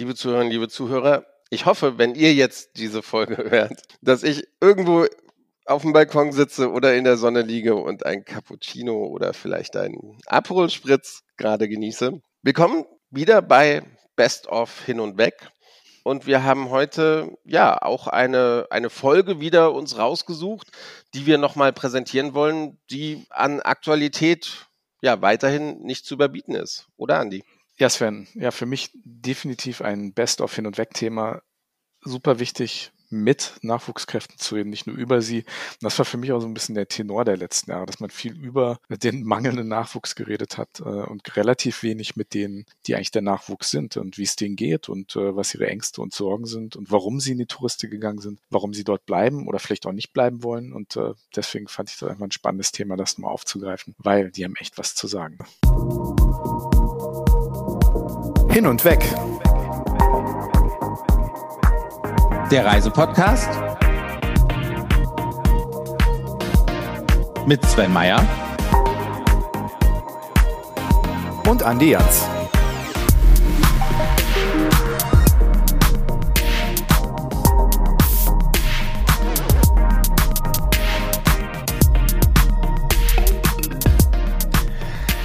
liebe Zuhörerinnen, liebe Zuhörer. Ich hoffe, wenn ihr jetzt diese Folge hört, dass ich irgendwo auf dem Balkon sitze oder in der Sonne liege und ein Cappuccino oder vielleicht einen Aperol Spritz gerade genieße. Willkommen wieder bei Best of Hin und Weg. Und wir haben heute ja auch eine, eine Folge wieder uns rausgesucht, die wir nochmal präsentieren wollen, die an Aktualität ja weiterhin nicht zu überbieten ist. Oder Andi? Ja, Sven, ja, für mich definitiv ein Best of Hin und Weg Thema. Super wichtig, mit Nachwuchskräften zu reden, nicht nur über sie. Und das war für mich auch so ein bisschen der Tenor der letzten Jahre, dass man viel über den mangelnden Nachwuchs geredet hat äh, und relativ wenig mit denen, die eigentlich der Nachwuchs sind und wie es denen geht und äh, was ihre Ängste und Sorgen sind und warum sie in die Touristik gegangen sind, warum sie dort bleiben oder vielleicht auch nicht bleiben wollen. Und äh, deswegen fand ich das einfach ein spannendes Thema, das mal aufzugreifen, weil die haben echt was zu sagen. Hin und weg der Reisepodcast mit Sven Meyer und Andi Jans.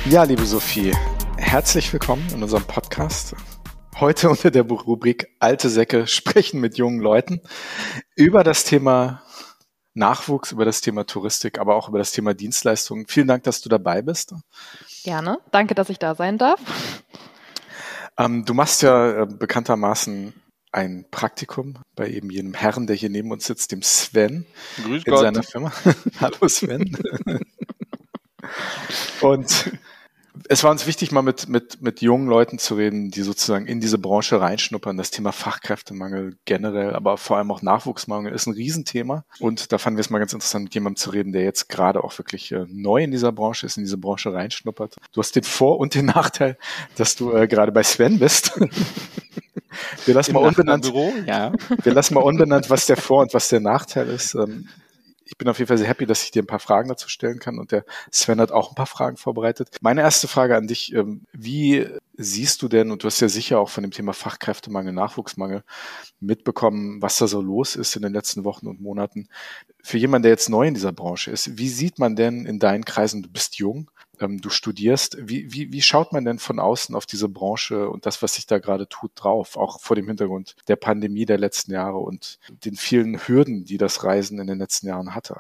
Ja, liebe Sophie, herzlich willkommen in unserem Podcast. Heute unter der Rubrik Alte Säcke sprechen mit jungen Leuten über das Thema Nachwuchs, über das Thema Touristik, aber auch über das Thema Dienstleistungen. Vielen Dank, dass du dabei bist. Gerne. Danke, dass ich da sein darf. Ähm, du machst ja äh, bekanntermaßen ein Praktikum bei eben jenem Herrn, der hier neben uns sitzt, dem Sven Grüß in Gott. seiner Firma. Hallo Sven. Und es war uns wichtig, mal mit, mit, mit jungen Leuten zu reden, die sozusagen in diese Branche reinschnuppern. Das Thema Fachkräftemangel generell, aber vor allem auch Nachwuchsmangel ist ein Riesenthema. Und da fanden wir es mal ganz interessant, mit jemandem zu reden, der jetzt gerade auch wirklich äh, neu in dieser Branche ist, in diese Branche reinschnuppert. Du hast den Vor- und den Nachteil, dass du äh, gerade bei Sven bist. Wir lassen Im mal unbenannt. Büro, ja. Wir lassen mal unbenannt, was der Vor- und was der Nachteil ist. Ähm, ich bin auf jeden Fall sehr happy, dass ich dir ein paar Fragen dazu stellen kann und der Sven hat auch ein paar Fragen vorbereitet. Meine erste Frage an dich, ähm, wie siehst du denn, und du hast ja sicher auch von dem Thema Fachkräftemangel, Nachwuchsmangel mitbekommen, was da so los ist in den letzten Wochen und Monaten. Für jemanden, der jetzt neu in dieser Branche ist, wie sieht man denn in deinen Kreisen, du bist jung, ähm, du studierst, wie, wie, wie schaut man denn von außen auf diese Branche und das, was sich da gerade tut, drauf, auch vor dem Hintergrund der Pandemie der letzten Jahre und den vielen Hürden, die das Reisen in den letzten Jahren hatte?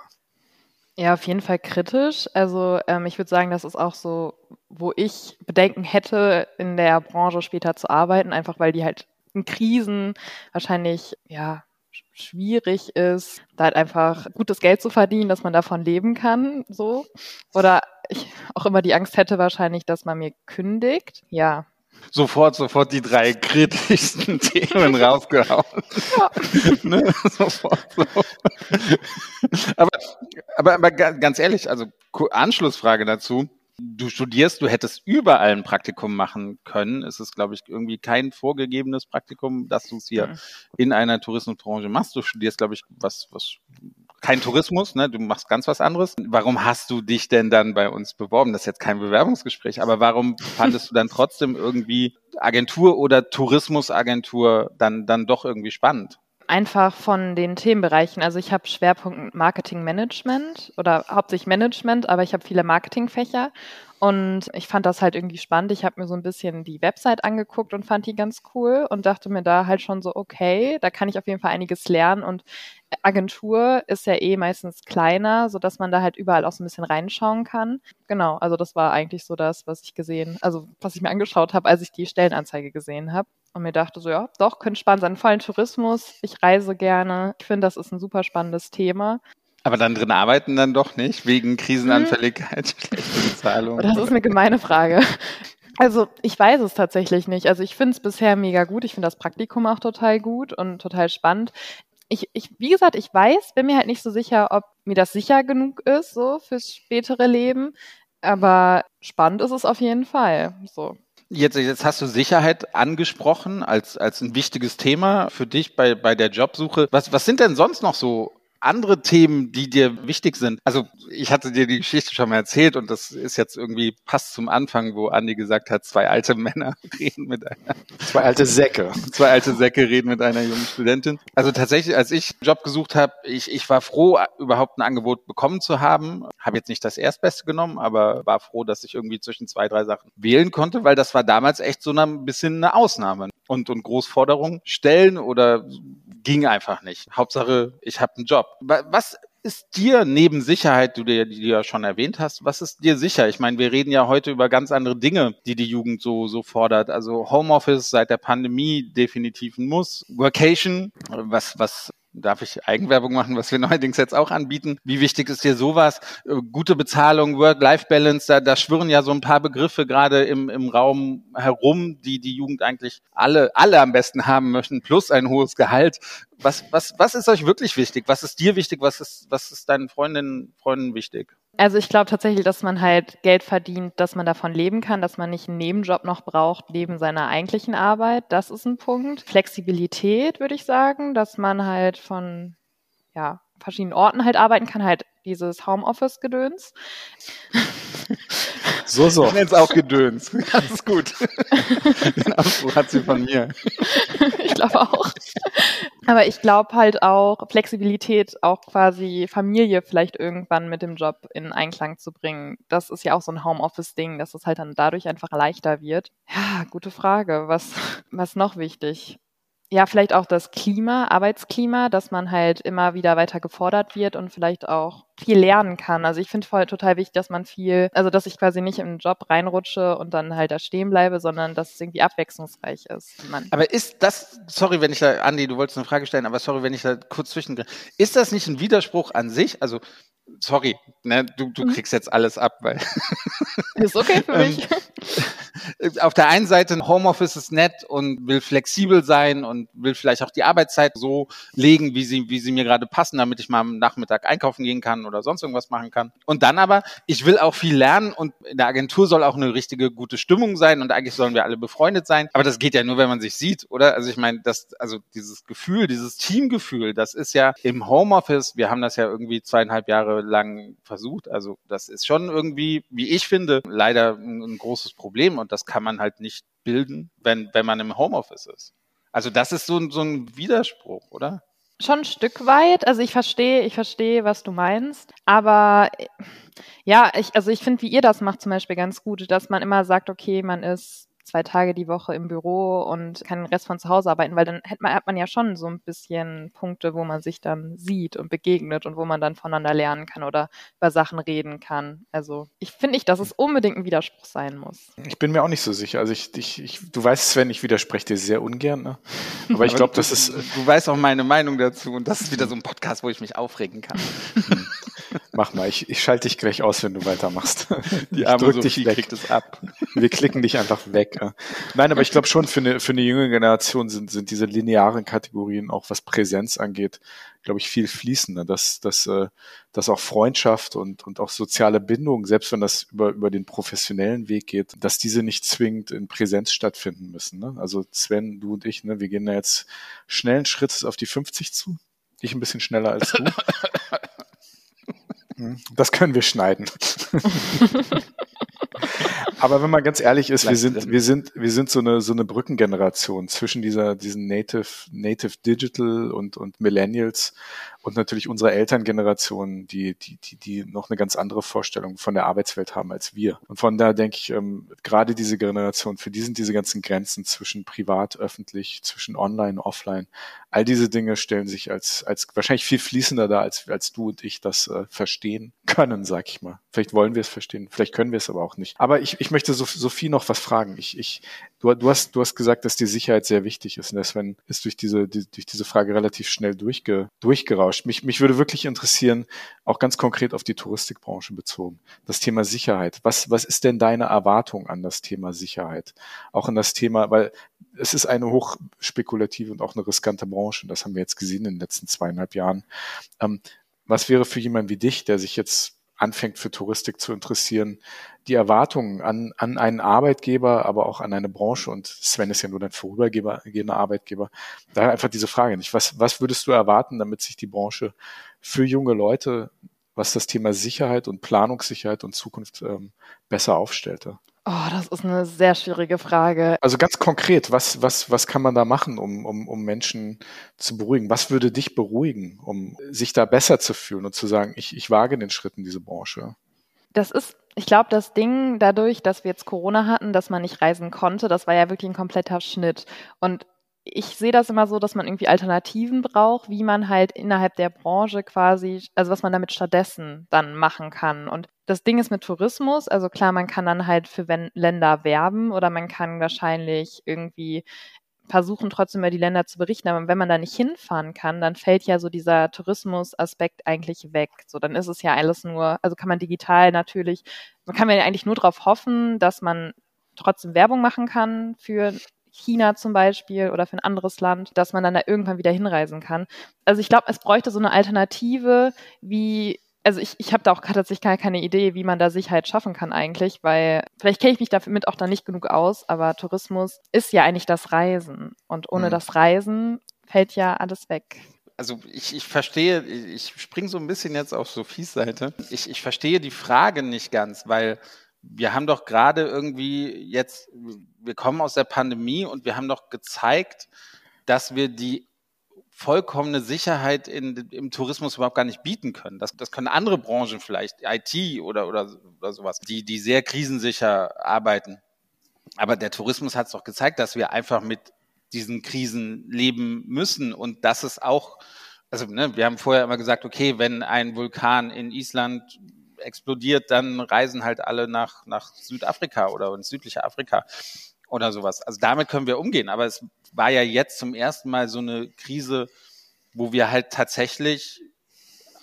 Ja, auf jeden Fall kritisch. Also ähm, ich würde sagen, das ist auch so, wo ich Bedenken hätte, in der Branche später zu arbeiten, einfach weil die halt in Krisen wahrscheinlich ja schwierig ist, da halt einfach gutes Geld zu verdienen, dass man davon leben kann, so. Oder ich auch immer die Angst hätte wahrscheinlich, dass man mir kündigt. Ja, sofort, sofort die drei kritischsten Themen rausgehauen. Ja. ne? Sofort so. aber, aber, aber ganz ehrlich, also Anschlussfrage dazu. Du studierst, du hättest überall ein Praktikum machen können. Es ist, glaube ich, irgendwie kein vorgegebenes Praktikum, dass du es hier mhm. in einer Tourismusbranche machst. Du studierst, glaube ich, was, was kein Tourismus, ne? du machst ganz was anderes. Warum hast du dich denn dann bei uns beworben? Das ist jetzt kein Bewerbungsgespräch, aber warum fandest du dann trotzdem irgendwie Agentur oder Tourismusagentur dann, dann doch irgendwie spannend? Einfach von den Themenbereichen. Also ich habe Schwerpunkt Marketing Management oder hauptsächlich Management, aber ich habe viele Marketingfächer und ich fand das halt irgendwie spannend. Ich habe mir so ein bisschen die Website angeguckt und fand die ganz cool und dachte mir da halt schon so, okay, da kann ich auf jeden Fall einiges lernen. Und Agentur ist ja eh meistens kleiner, sodass man da halt überall auch so ein bisschen reinschauen kann. Genau, also das war eigentlich so das, was ich gesehen, also was ich mir angeschaut habe, als ich die Stellenanzeige gesehen habe. Und mir dachte so, ja, doch, könnte spannend sein. Vor allem Tourismus. Ich reise gerne. Ich finde, das ist ein super spannendes Thema. Aber dann drin arbeiten dann doch nicht, wegen Krisenanfälligkeit, hm. schlechte Bezahlung. Das ist eine gemeine Frage. Also ich weiß es tatsächlich nicht. Also ich finde es bisher mega gut. Ich finde das Praktikum auch total gut und total spannend. Ich, ich, wie gesagt, ich weiß, bin mir halt nicht so sicher, ob mir das sicher genug ist, so fürs spätere Leben. Aber spannend ist es auf jeden Fall. So. Jetzt, jetzt hast du Sicherheit angesprochen als, als ein wichtiges Thema für dich bei, bei der Jobsuche. Was, was sind denn sonst noch so andere Themen, die dir wichtig sind? Also ich hatte dir die Geschichte schon mal erzählt und das ist jetzt irgendwie passt zum Anfang, wo Andi gesagt hat, zwei alte Männer reden mit einer. Zwei alte Säcke. Zwei alte Säcke reden mit einer jungen Studentin. Also tatsächlich, als ich einen Job gesucht habe, ich, ich war froh, überhaupt ein Angebot bekommen zu haben. Habe jetzt nicht das Erstbeste genommen, aber war froh, dass ich irgendwie zwischen zwei, drei Sachen wählen konnte, weil das war damals echt so ein bisschen eine Ausnahme. Und, und Großforderungen stellen oder ging einfach nicht. Hauptsache, ich habe einen Job. Was ist dir neben Sicherheit, du dir, die du ja schon erwähnt hast, was ist dir sicher? Ich meine, wir reden ja heute über ganz andere Dinge, die die Jugend so, so fordert. Also Homeoffice seit der Pandemie definitiv ein Muss. Workation, was, was darf ich Eigenwerbung machen, was wir neuerdings jetzt auch anbieten. Wie wichtig ist dir sowas? Äh, gute Bezahlung, Work-Life-Balance, da, da schwirren ja so ein paar Begriffe gerade im, im Raum herum, die die Jugend eigentlich alle, alle am besten haben möchten, plus ein hohes Gehalt. Was, was, was ist euch wirklich wichtig? Was ist dir wichtig? Was ist, was ist deinen Freundinnen, Freunden wichtig? Also ich glaube tatsächlich, dass man halt Geld verdient, dass man davon leben kann, dass man nicht einen Nebenjob noch braucht neben seiner eigentlichen Arbeit. Das ist ein Punkt. Flexibilität würde ich sagen, dass man halt von ja, verschiedenen Orten halt arbeiten kann, halt dieses Homeoffice-Gedöns. So, so. Ich nenne es auch Gedöns. Ganz gut. Den Ausdruck hat sie von mir. Ich glaube auch. Aber ich glaube halt auch Flexibilität, auch quasi Familie vielleicht irgendwann mit dem Job in Einklang zu bringen. Das ist ja auch so ein Homeoffice-Ding, dass es halt dann dadurch einfach leichter wird. Ja, gute Frage. Was, was noch wichtig? Ja, vielleicht auch das Klima, Arbeitsklima, dass man halt immer wieder weiter gefordert wird und vielleicht auch viel lernen kann. Also ich finde voll total wichtig, dass man viel, also dass ich quasi nicht im Job reinrutsche und dann halt da stehen bleibe, sondern dass es irgendwie abwechslungsreich ist. Aber ist das, sorry, wenn ich da, Andi, du wolltest eine Frage stellen, aber sorry, wenn ich da kurz zwischen, ist das nicht ein Widerspruch an sich? Also sorry, ne, du, du mhm. kriegst jetzt alles ab, weil. Ist okay für mich. Ähm, auf der einen Seite Homeoffice ist nett und will flexibel sein und will vielleicht auch die Arbeitszeit so legen, wie sie, wie sie mir gerade passen, damit ich mal am Nachmittag einkaufen gehen kann oder sonst irgendwas machen kann. Und dann aber, ich will auch viel lernen und in der Agentur soll auch eine richtige gute Stimmung sein und eigentlich sollen wir alle befreundet sein. Aber das geht ja nur, wenn man sich sieht, oder? Also ich meine, das, also dieses Gefühl, dieses Teamgefühl, das ist ja im Homeoffice, wir haben das ja irgendwie zweieinhalb Jahre lang versucht. Also das ist schon irgendwie, wie ich finde, leider ein, großes Problem und das kann man halt nicht bilden, wenn, wenn man im Homeoffice ist. Also das ist so, so ein Widerspruch, oder? Schon ein Stück weit. Also ich verstehe, ich verstehe, was du meinst. Aber ja, ich, also ich finde, wie ihr das macht zum Beispiel ganz gut, dass man immer sagt, okay, man ist zwei Tage die Woche im Büro und kann den Rest von zu Hause arbeiten, weil dann hat man, hat man ja schon so ein bisschen Punkte, wo man sich dann sieht und begegnet und wo man dann voneinander lernen kann oder über Sachen reden kann. Also ich finde nicht, dass es unbedingt ein Widerspruch sein muss. Ich bin mir auch nicht so sicher. Also ich, ich, ich du weißt, Sven, ich widerspreche dir sehr ungern, ne? Aber ich glaube, das ist. Du weißt auch meine Meinung dazu und das ist wieder so ein Podcast, wo ich mich aufregen kann. Mach mal, ich, ich schalte dich gleich aus, wenn du weitermachst. Die ich drück Sophie dich weg. kriegt es ab. Wir klicken dich einfach weg. Nein, aber ich glaube schon, für eine, für eine junge Generation sind, sind diese linearen Kategorien, auch was Präsenz angeht, glaube ich, viel fließender. Dass, dass, äh, dass auch Freundschaft und, und auch soziale Bindung, selbst wenn das über, über den professionellen Weg geht, dass diese nicht zwingend in Präsenz stattfinden müssen. Ne? Also Sven, du und ich, ne, wir gehen da jetzt schnellen Schrittes auf die 50 zu. Ich ein bisschen schneller als du. Hm, das können wir schneiden. Aber wenn man ganz ehrlich ist, wir sind, wir sind, wir sind so eine, so eine Brückengeneration zwischen dieser, diesen Native, Native Digital und, und Millennials und natürlich unserer Elterngeneration, die, die, die, die noch eine ganz andere Vorstellung von der Arbeitswelt haben als wir. Und von da denke ich, ähm, gerade diese Generation, für die sind diese ganzen Grenzen zwischen privat, öffentlich, zwischen online, offline, all diese Dinge stellen sich als, als wahrscheinlich viel fließender dar, als, als du und ich das äh, verstehen können, sag ich mal. Vielleicht wollen wir es verstehen, vielleicht können wir es aber auch nicht. Aber ich, ich möchte Sophie noch was fragen. Ich, ich, du, du, hast, du hast gesagt, dass die Sicherheit sehr wichtig ist. Und deswegen ist durch diese, die, durch diese Frage relativ schnell durchge, durchgerauscht austauscht. Mich, mich würde wirklich interessieren, auch ganz konkret auf die Touristikbranche bezogen, das Thema Sicherheit. Was, was ist denn deine Erwartung an das Thema Sicherheit? Auch an das Thema, weil es ist eine hochspekulative und auch eine riskante Branche. Das haben wir jetzt gesehen in den letzten zweieinhalb Jahren. Ähm, was wäre für jemanden wie dich, der sich jetzt anfängt für Touristik zu interessieren, die Erwartungen an, an einen Arbeitgeber, aber auch an eine Branche und Sven ist ja nur dein vorübergehender Arbeitgeber, da einfach diese Frage nicht. Was, was würdest du erwarten, damit sich die Branche für junge Leute, was das Thema Sicherheit und Planungssicherheit und Zukunft ähm, besser aufstellte? Oh, das ist eine sehr schwierige Frage. Also ganz konkret, was, was, was kann man da machen, um, um, um Menschen zu beruhigen? Was würde dich beruhigen, um sich da besser zu fühlen und zu sagen, ich, ich wage den Schritt in diese Branche? Das ist, ich glaube, das Ding dadurch, dass wir jetzt Corona hatten, dass man nicht reisen konnte, das war ja wirklich ein kompletter Schnitt. Und ich sehe das immer so, dass man irgendwie Alternativen braucht, wie man halt innerhalb der Branche quasi, also was man damit stattdessen dann machen kann. Und das Ding ist mit Tourismus, also klar, man kann dann halt für Länder werben oder man kann wahrscheinlich irgendwie versuchen, trotzdem über die Länder zu berichten. Aber wenn man da nicht hinfahren kann, dann fällt ja so dieser Tourismusaspekt eigentlich weg. So, dann ist es ja alles nur, also kann man digital natürlich, man kann ja eigentlich nur darauf hoffen, dass man trotzdem Werbung machen kann für China zum Beispiel oder für ein anderes Land, dass man dann da irgendwann wieder hinreisen kann. Also ich glaube, es bräuchte so eine Alternative, wie also ich, ich habe da auch tatsächlich gar keine Idee, wie man da Sicherheit schaffen kann eigentlich, weil vielleicht kenne ich mich damit auch da nicht genug aus, aber Tourismus ist ja eigentlich das Reisen und ohne mhm. das Reisen fällt ja alles weg. Also ich, ich verstehe, ich springe so ein bisschen jetzt auf Sophies Seite. Ich, ich verstehe die Frage nicht ganz, weil wir haben doch gerade irgendwie jetzt, wir kommen aus der Pandemie und wir haben doch gezeigt, dass wir die vollkommene Sicherheit in, im Tourismus überhaupt gar nicht bieten können. Das, das können andere Branchen vielleicht, IT oder, oder, oder sowas, die, die sehr krisensicher arbeiten. Aber der Tourismus hat es doch gezeigt, dass wir einfach mit diesen Krisen leben müssen und dass es auch, also ne, wir haben vorher immer gesagt, okay, wenn ein Vulkan in Island explodiert, dann reisen halt alle nach, nach Südafrika oder ins südliche Afrika oder sowas. Also damit können wir umgehen. Aber es war ja jetzt zum ersten Mal so eine Krise, wo wir halt tatsächlich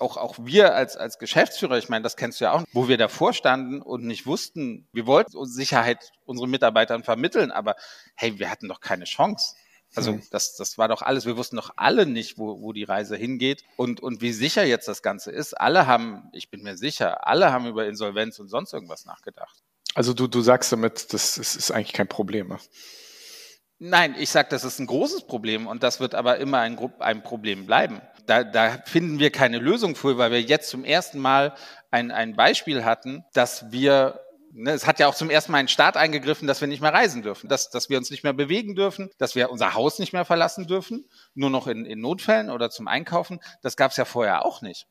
auch, auch wir als, als Geschäftsführer, ich meine, das kennst du ja auch, wo wir davor standen und nicht wussten, wir wollten Sicherheit unseren Mitarbeitern vermitteln, aber hey, wir hatten doch keine Chance. Also das, das war doch alles, wir wussten doch alle nicht, wo, wo die Reise hingeht und, und wie sicher jetzt das Ganze ist. Alle haben, ich bin mir sicher, alle haben über Insolvenz und sonst irgendwas nachgedacht. Also du, du sagst damit, das ist, ist eigentlich kein Problem. Ne? Nein, ich sage, das ist ein großes Problem und das wird aber immer ein, ein Problem bleiben. Da, da finden wir keine Lösung für, weil wir jetzt zum ersten Mal ein, ein Beispiel hatten, dass wir Ne, es hat ja auch zum ersten Mal ein Staat eingegriffen, dass wir nicht mehr reisen dürfen, dass, dass wir uns nicht mehr bewegen dürfen, dass wir unser Haus nicht mehr verlassen dürfen, nur noch in, in Notfällen oder zum Einkaufen. Das gab es ja vorher auch nicht.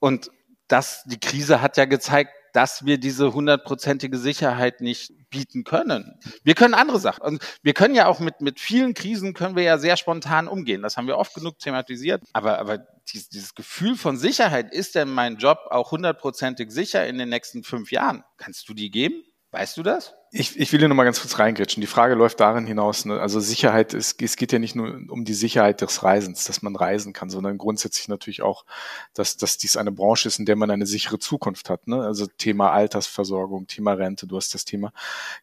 Und das, die Krise hat ja gezeigt, dass wir diese hundertprozentige Sicherheit nicht bieten können. Wir können andere Sachen. Und wir können ja auch mit, mit vielen Krisen können wir ja sehr spontan umgehen. Das haben wir oft genug thematisiert. Aber, aber dieses, dieses Gefühl von Sicherheit, ist denn mein Job auch hundertprozentig sicher in den nächsten fünf Jahren? Kannst du die geben? Weißt du das? Ich, ich will hier nochmal ganz kurz reingrätschen. Die Frage läuft darin hinaus, ne? also Sicherheit, ist, es geht ja nicht nur um die Sicherheit des Reisens, dass man reisen kann, sondern grundsätzlich natürlich auch, dass, dass dies eine Branche ist, in der man eine sichere Zukunft hat. Ne? Also Thema Altersversorgung, Thema Rente, du hast das Thema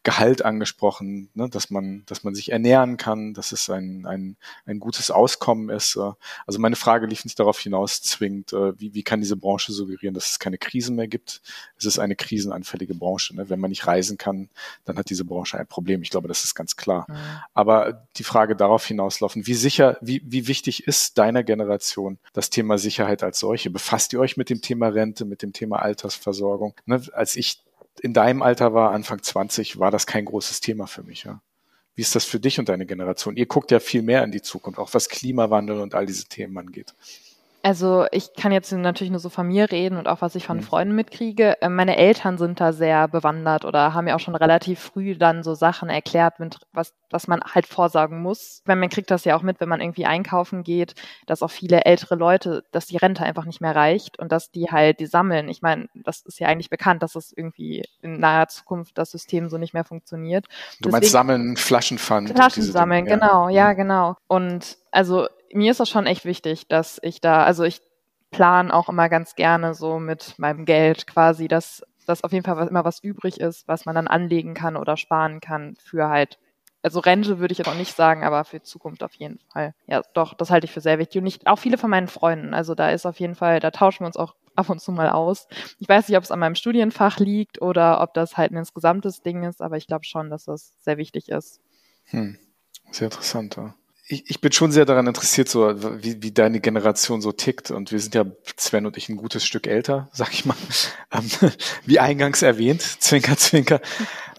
Gehalt angesprochen, ne? dass, man, dass man sich ernähren kann, dass es ein, ein, ein gutes Auskommen ist. Also meine Frage lief nicht darauf hinaus zwingend, äh, wie, wie kann diese Branche suggerieren, dass es keine Krisen mehr gibt. Es ist eine krisenanfällige Branche. Ne? Wenn man nicht reisen kann, dann hat diese Branche ein Problem. Ich glaube, das ist ganz klar. Mhm. Aber die Frage darauf hinauslaufen, wie sicher, wie, wie wichtig ist deiner Generation das Thema Sicherheit als solche? Befasst ihr euch mit dem Thema Rente, mit dem Thema Altersversorgung? Ne, als ich in deinem Alter war, Anfang 20, war das kein großes Thema für mich. Ja? Wie ist das für dich und deine Generation? Ihr guckt ja viel mehr in die Zukunft, auch was Klimawandel und all diese Themen angeht. Also ich kann jetzt natürlich nur so von mir reden und auch was ich von mhm. Freunden mitkriege. Ähm, meine Eltern sind da sehr bewandert oder haben mir auch schon relativ früh dann so Sachen erklärt, was, was man halt vorsagen muss. Weil man kriegt das ja auch mit, wenn man irgendwie einkaufen geht, dass auch viele ältere Leute, dass die Rente einfach nicht mehr reicht und dass die halt die sammeln. Ich meine, das ist ja eigentlich bekannt, dass es irgendwie in naher Zukunft das System so nicht mehr funktioniert. Du Deswegen, meinst sammeln, Flaschenpfand? Flaschen sammeln, Dinge, genau, ja, genau. Und also mir ist das schon echt wichtig, dass ich da, also ich plane auch immer ganz gerne so mit meinem Geld quasi, dass, dass auf jeden Fall immer was übrig ist, was man dann anlegen kann oder sparen kann für halt, also Rente würde ich jetzt auch nicht sagen, aber für Zukunft auf jeden Fall. Ja, doch, das halte ich für sehr wichtig. Und nicht, auch viele von meinen Freunden, also da ist auf jeden Fall, da tauschen wir uns auch ab und zu mal aus. Ich weiß nicht, ob es an meinem Studienfach liegt oder ob das halt ein insgesamtes Ding ist, aber ich glaube schon, dass das sehr wichtig ist. Hm. Sehr interessant, ja ich, ich bin schon sehr daran interessiert, so wie, wie deine Generation so tickt. Und wir sind ja, Sven und ich, ein gutes Stück älter, sag ich mal. Ähm, wie eingangs erwähnt, Zwinker, Zwinker.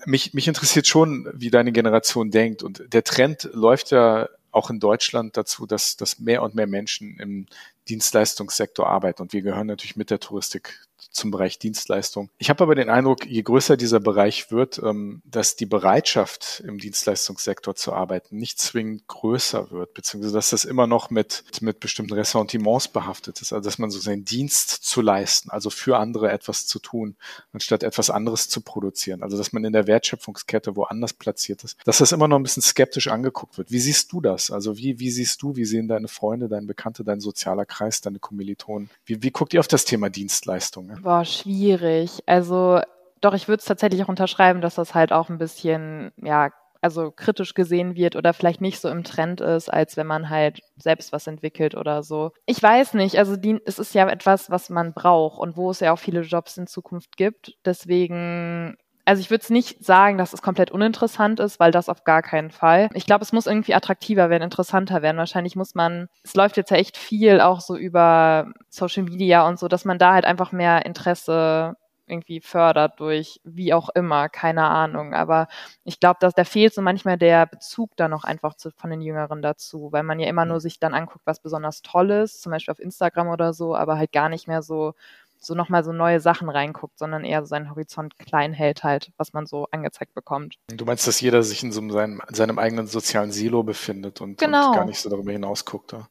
Mich, mich interessiert schon, wie deine Generation denkt. Und der Trend läuft ja auch in Deutschland dazu, dass, dass mehr und mehr Menschen im Dienstleistungssektor arbeiten. Und wir gehören natürlich mit der Touristik zum Bereich Dienstleistung. Ich habe aber den Eindruck, je größer dieser Bereich wird, ähm, dass die Bereitschaft im Dienstleistungssektor zu arbeiten nicht zwingend größer wird, beziehungsweise dass das immer noch mit, mit bestimmten Ressentiments behaftet ist, also dass man so seinen Dienst zu leisten, also für andere etwas zu tun, anstatt etwas anderes zu produzieren. Also dass man in der Wertschöpfungskette woanders platziert ist, dass das immer noch ein bisschen skeptisch angeguckt wird. Wie siehst du das? Also wie, wie siehst du, wie sehen deine Freunde, deine Bekannte, dein sozialer Kreis, deine Kommilitonen? Wie, wie guckt ihr auf das Thema Dienstleistung? Boah, schwierig. Also doch, ich würde es tatsächlich auch unterschreiben, dass das halt auch ein bisschen, ja, also kritisch gesehen wird oder vielleicht nicht so im Trend ist, als wenn man halt selbst was entwickelt oder so. Ich weiß nicht, also die, es ist ja etwas, was man braucht und wo es ja auch viele Jobs in Zukunft gibt. Deswegen also ich würde es nicht sagen, dass es komplett uninteressant ist, weil das auf gar keinen Fall. Ich glaube, es muss irgendwie attraktiver werden, interessanter werden. Wahrscheinlich muss man, es läuft jetzt ja echt viel auch so über Social Media und so, dass man da halt einfach mehr Interesse irgendwie fördert durch wie auch immer, keine Ahnung. Aber ich glaube, dass da fehlt so manchmal der Bezug da noch einfach zu, von den Jüngeren dazu, weil man ja immer nur sich dann anguckt, was besonders toll ist, zum Beispiel auf Instagram oder so, aber halt gar nicht mehr so so nochmal so neue Sachen reinguckt, sondern eher so seinen Horizont klein hält halt, was man so angezeigt bekommt. Du meinst, dass jeder sich in so seinem, seinem eigenen sozialen Silo befindet und, genau. und gar nicht so darüber hinaus guckt. Ja?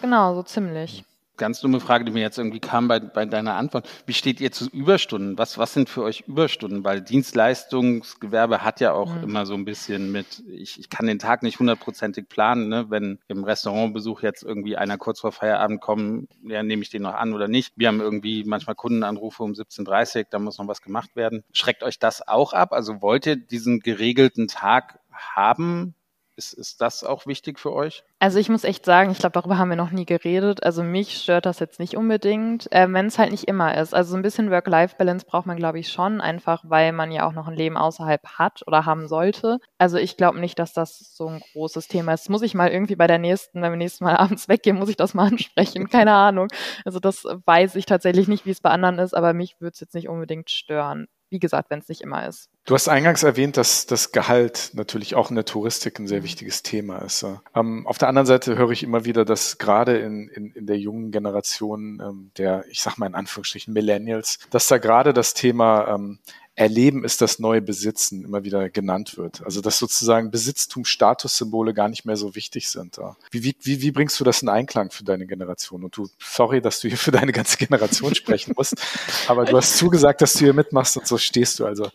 Genau, so ziemlich ganz dumme Frage, die mir jetzt irgendwie kam bei, bei deiner Antwort. Wie steht ihr zu Überstunden? Was, was sind für euch Überstunden? Weil Dienstleistungsgewerbe hat ja auch mhm. immer so ein bisschen mit, ich, ich kann den Tag nicht hundertprozentig planen, ne? wenn im Restaurantbesuch jetzt irgendwie einer kurz vor Feierabend kommt, ja, nehme ich den noch an oder nicht. Wir haben irgendwie manchmal Kundenanrufe um 17.30 Uhr, da muss noch was gemacht werden. Schreckt euch das auch ab? Also wollt ihr diesen geregelten Tag haben? Ist, ist das auch wichtig für euch? Also ich muss echt sagen, ich glaube, darüber haben wir noch nie geredet. Also mich stört das jetzt nicht unbedingt, äh, wenn es halt nicht immer ist. Also so ein bisschen Work-Life-Balance braucht man, glaube ich, schon, einfach weil man ja auch noch ein Leben außerhalb hat oder haben sollte. Also ich glaube nicht, dass das so ein großes Thema ist. Muss ich mal irgendwie bei der nächsten, wenn wir nächstes Mal abends weggehen, muss ich das mal ansprechen. Keine Ahnung. Also das weiß ich tatsächlich nicht, wie es bei anderen ist, aber mich würde es jetzt nicht unbedingt stören wie gesagt, wenn es nicht immer ist. Du hast eingangs erwähnt, dass das Gehalt natürlich auch in der Touristik ein sehr mhm. wichtiges Thema ist. Ähm, auf der anderen Seite höre ich immer wieder, dass gerade in, in, in der jungen Generation ähm, der, ich sag mal in Anführungsstrichen Millennials, dass da gerade das Thema ähm, Erleben ist das neue Besitzen immer wieder genannt wird. Also dass sozusagen Besitztum, Statussymbole gar nicht mehr so wichtig sind. Wie, wie, wie, wie bringst du das in Einklang für deine Generation? Und du, sorry, dass du hier für deine ganze Generation sprechen musst, aber du hast zugesagt, dass du hier mitmachst und so stehst du also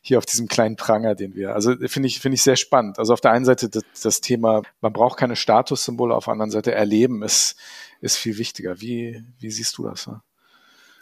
hier auf diesem kleinen Pranger, den wir. Also finde ich, finde ich sehr spannend. Also auf der einen Seite das, das Thema, man braucht keine Statussymbole, auf der anderen Seite Erleben ist, ist viel wichtiger. Wie, wie siehst du das? Ne?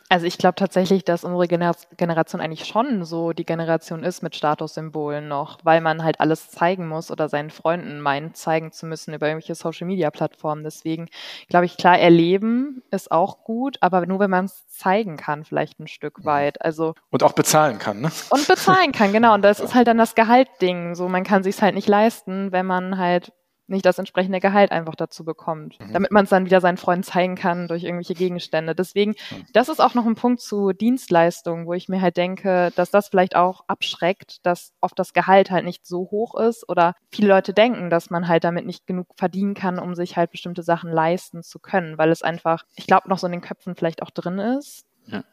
Also ich glaube tatsächlich, dass unsere Generation eigentlich schon so die Generation ist mit Statussymbolen noch, weil man halt alles zeigen muss oder seinen Freunden meint, zeigen zu müssen über irgendwelche Social-Media-Plattformen. Deswegen glaube ich, klar, erleben ist auch gut, aber nur wenn man es zeigen kann, vielleicht ein Stück weit. Also und auch bezahlen kann, ne? Und bezahlen kann, genau. Und das ist halt dann das Gehaltding. So, man kann sich halt nicht leisten, wenn man halt nicht das entsprechende Gehalt einfach dazu bekommt, mhm. damit man es dann wieder seinen Freunden zeigen kann durch irgendwelche Gegenstände. Deswegen, mhm. das ist auch noch ein Punkt zu Dienstleistungen, wo ich mir halt denke, dass das vielleicht auch abschreckt, dass oft das Gehalt halt nicht so hoch ist oder viele Leute denken, dass man halt damit nicht genug verdienen kann, um sich halt bestimmte Sachen leisten zu können, weil es einfach, ich glaube, noch so in den Köpfen vielleicht auch drin ist. Ja.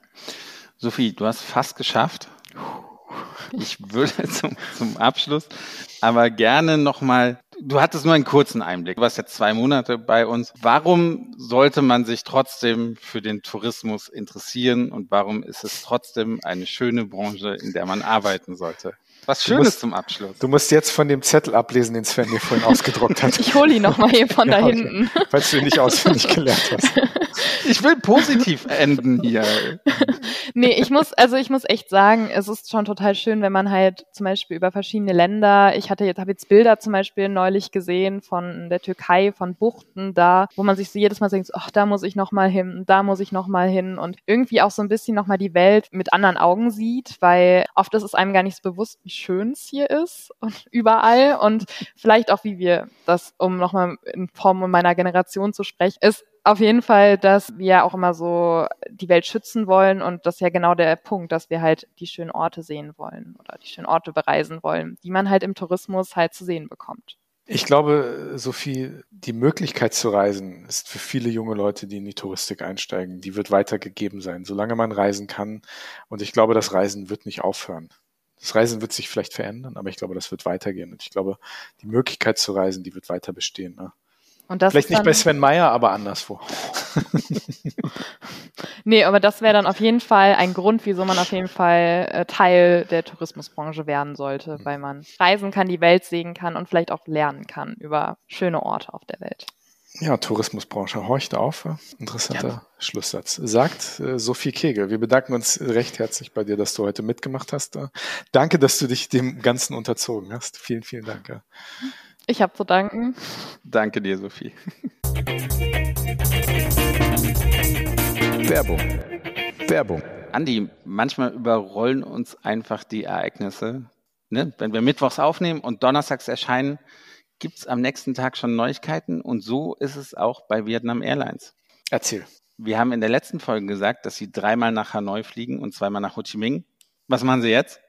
Sophie, du hast fast geschafft. Ich würde zum, zum Abschluss aber gerne nochmal, du hattest nur einen kurzen Einblick, du warst jetzt zwei Monate bei uns. Warum sollte man sich trotzdem für den Tourismus interessieren und warum ist es trotzdem eine schöne Branche, in der man arbeiten sollte? Was Schönes musst, zum Abschluss. Du musst jetzt von dem Zettel ablesen, den Sven dir vorhin ausgedruckt hat. Ich hole ihn nochmal hier von ja, da hinten. Falls du ihn nicht auswendig gelernt hast. Ich will positiv enden hier. nee, ich muss, also ich muss echt sagen, es ist schon total schön, wenn man halt zum Beispiel über verschiedene Länder, ich hatte jetzt, habe jetzt Bilder zum Beispiel neulich gesehen von der Türkei, von Buchten da, wo man sich so jedes Mal denkt, ach, da muss ich nochmal hin, da muss ich nochmal hin und irgendwie auch so ein bisschen nochmal die Welt mit anderen Augen sieht, weil oft ist es einem gar nicht so bewusst, wie schön es hier ist und überall und vielleicht auch, wie wir das, um nochmal in Form meiner Generation zu sprechen, ist auf jeden Fall, dass wir auch immer so die Welt schützen wollen und das ist ja genau der Punkt, dass wir halt die schönen Orte sehen wollen oder die schönen Orte bereisen wollen, die man halt im Tourismus halt zu sehen bekommt. Ich glaube, Sophie, die Möglichkeit zu reisen ist für viele junge Leute, die in die Touristik einsteigen, die wird weitergegeben sein, solange man reisen kann. Und ich glaube, das Reisen wird nicht aufhören. Das Reisen wird sich vielleicht verändern, aber ich glaube, das wird weitergehen. Und ich glaube, die Möglichkeit zu reisen, die wird weiter bestehen. Ne? Vielleicht nicht bei Sven Meyer, aber anderswo. nee, aber das wäre dann auf jeden Fall ein Grund, wieso man auf jeden Fall äh, Teil der Tourismusbranche werden sollte, mhm. weil man reisen kann, die Welt sehen kann und vielleicht auch lernen kann über schöne Orte auf der Welt. Ja, Tourismusbranche horcht auf. Interessanter ja. Schlusssatz. Sagt äh, Sophie Kegel. Wir bedanken uns recht herzlich bei dir, dass du heute mitgemacht hast. Danke, dass du dich dem Ganzen unterzogen hast. Vielen, vielen Dank. Ich habe zu danken. Danke dir, Sophie. Werbung. Werbung. Andi, manchmal überrollen uns einfach die Ereignisse. Ne? Wenn wir mittwochs aufnehmen und donnerstags erscheinen, gibt es am nächsten Tag schon Neuigkeiten. Und so ist es auch bei Vietnam Airlines. Erzähl. Wir haben in der letzten Folge gesagt, dass sie dreimal nach Hanoi fliegen und zweimal nach Ho Chi Minh. Was machen sie jetzt?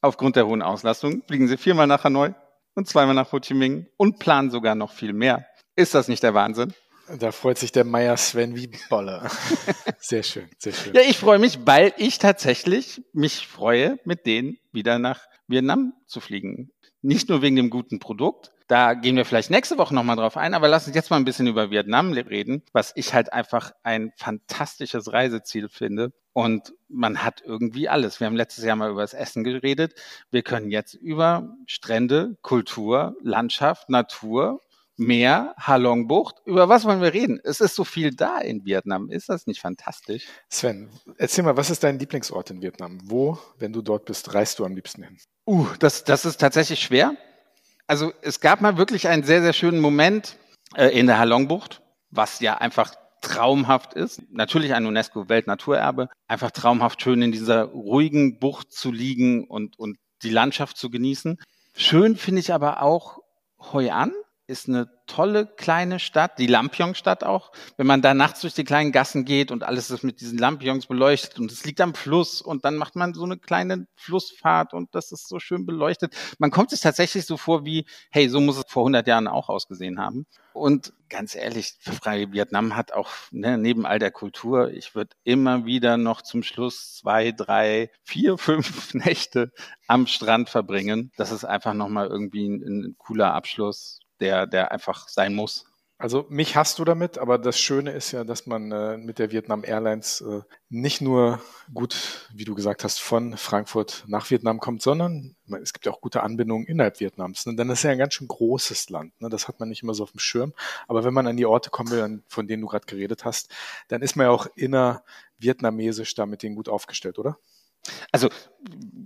Aufgrund der hohen Auslastung fliegen sie viermal nach Hanoi und zweimal nach Ho Chi Minh und planen sogar noch viel mehr. Ist das nicht der Wahnsinn? Da freut sich der Meier Sven wie Bolle. Sehr schön, sehr schön. Ja, ich freue mich, weil ich tatsächlich mich freue, mit denen wieder nach Vietnam zu fliegen. Nicht nur wegen dem guten Produkt, da gehen wir vielleicht nächste Woche nochmal drauf ein, aber lass uns jetzt mal ein bisschen über Vietnam reden, was ich halt einfach ein fantastisches Reiseziel finde. Und man hat irgendwie alles. Wir haben letztes Jahr mal über das Essen geredet. Wir können jetzt über Strände, Kultur, Landschaft, Natur, Meer, Halongbucht. Über was wollen wir reden? Es ist so viel da in Vietnam. Ist das nicht fantastisch? Sven, erzähl mal, was ist dein Lieblingsort in Vietnam? Wo, wenn du dort bist, reist du am liebsten hin? Uh, das, das ist tatsächlich schwer. Also es gab mal wirklich einen sehr, sehr schönen Moment äh, in der Halongbucht, was ja einfach traumhaft ist. Natürlich ein UNESCO-Weltnaturerbe. Einfach traumhaft schön in dieser ruhigen Bucht zu liegen und, und die Landschaft zu genießen. Schön finde ich aber auch Hoi An ist eine tolle kleine Stadt, die Lampion-Stadt auch. Wenn man da nachts durch die kleinen Gassen geht und alles ist mit diesen Lampions beleuchtet und es liegt am Fluss und dann macht man so eine kleine Flussfahrt und das ist so schön beleuchtet. Man kommt sich tatsächlich so vor wie, hey, so muss es vor 100 Jahren auch ausgesehen haben. Und ganz ehrlich, Freie Vietnam hat auch ne, neben all der Kultur, ich würde immer wieder noch zum Schluss zwei, drei, vier, fünf Nächte am Strand verbringen. Das ist einfach nochmal irgendwie ein, ein cooler Abschluss der, der einfach sein muss. Also mich hast du damit, aber das Schöne ist ja, dass man äh, mit der Vietnam Airlines äh, nicht nur gut, wie du gesagt hast, von Frankfurt nach Vietnam kommt, sondern es gibt ja auch gute Anbindungen innerhalb Vietnams. Ne? Denn das ist ja ein ganz schön großes Land. Ne? Das hat man nicht immer so auf dem Schirm. Aber wenn man an die Orte kommen will, von denen du gerade geredet hast, dann ist man ja auch innervietnamesisch da mit denen gut aufgestellt, oder? Also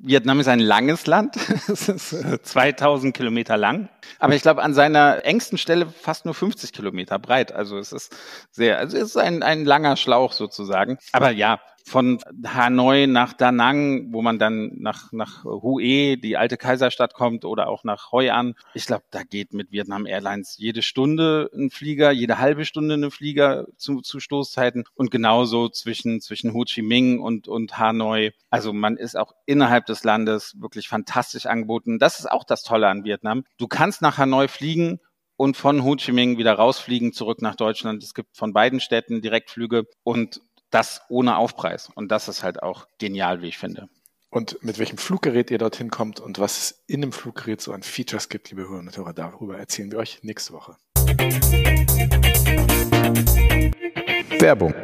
Vietnam ist ein langes Land, es ist 2000 äh, Kilometer lang, aber ich glaube an seiner engsten Stelle fast nur 50 Kilometer breit. Also es ist sehr, also es ist ein, ein langer Schlauch sozusagen. Aber ja, von Hanoi nach Da Nang, wo man dann nach, nach Hue, die alte Kaiserstadt kommt, oder auch nach Hoi An. Ich glaube, da geht mit Vietnam Airlines jede Stunde ein Flieger, jede halbe Stunde ein Flieger zu, zu Stoßzeiten und genauso zwischen, zwischen Ho Chi Minh und, und Hanoi. Also man ist auch innerhalb des Landes wirklich fantastisch angeboten. Das ist auch das Tolle an Vietnam. Du kannst nach Hanoi fliegen und von Ho Chi Minh wieder rausfliegen, zurück nach Deutschland. Es gibt von beiden Städten Direktflüge und das ohne Aufpreis. Und das ist halt auch genial, wie ich finde. Und mit welchem Fluggerät ihr dorthin kommt und was es in dem Fluggerät so an Features gibt, liebe Hörer und Hörer, darüber erzählen wir euch nächste Woche. Werbung.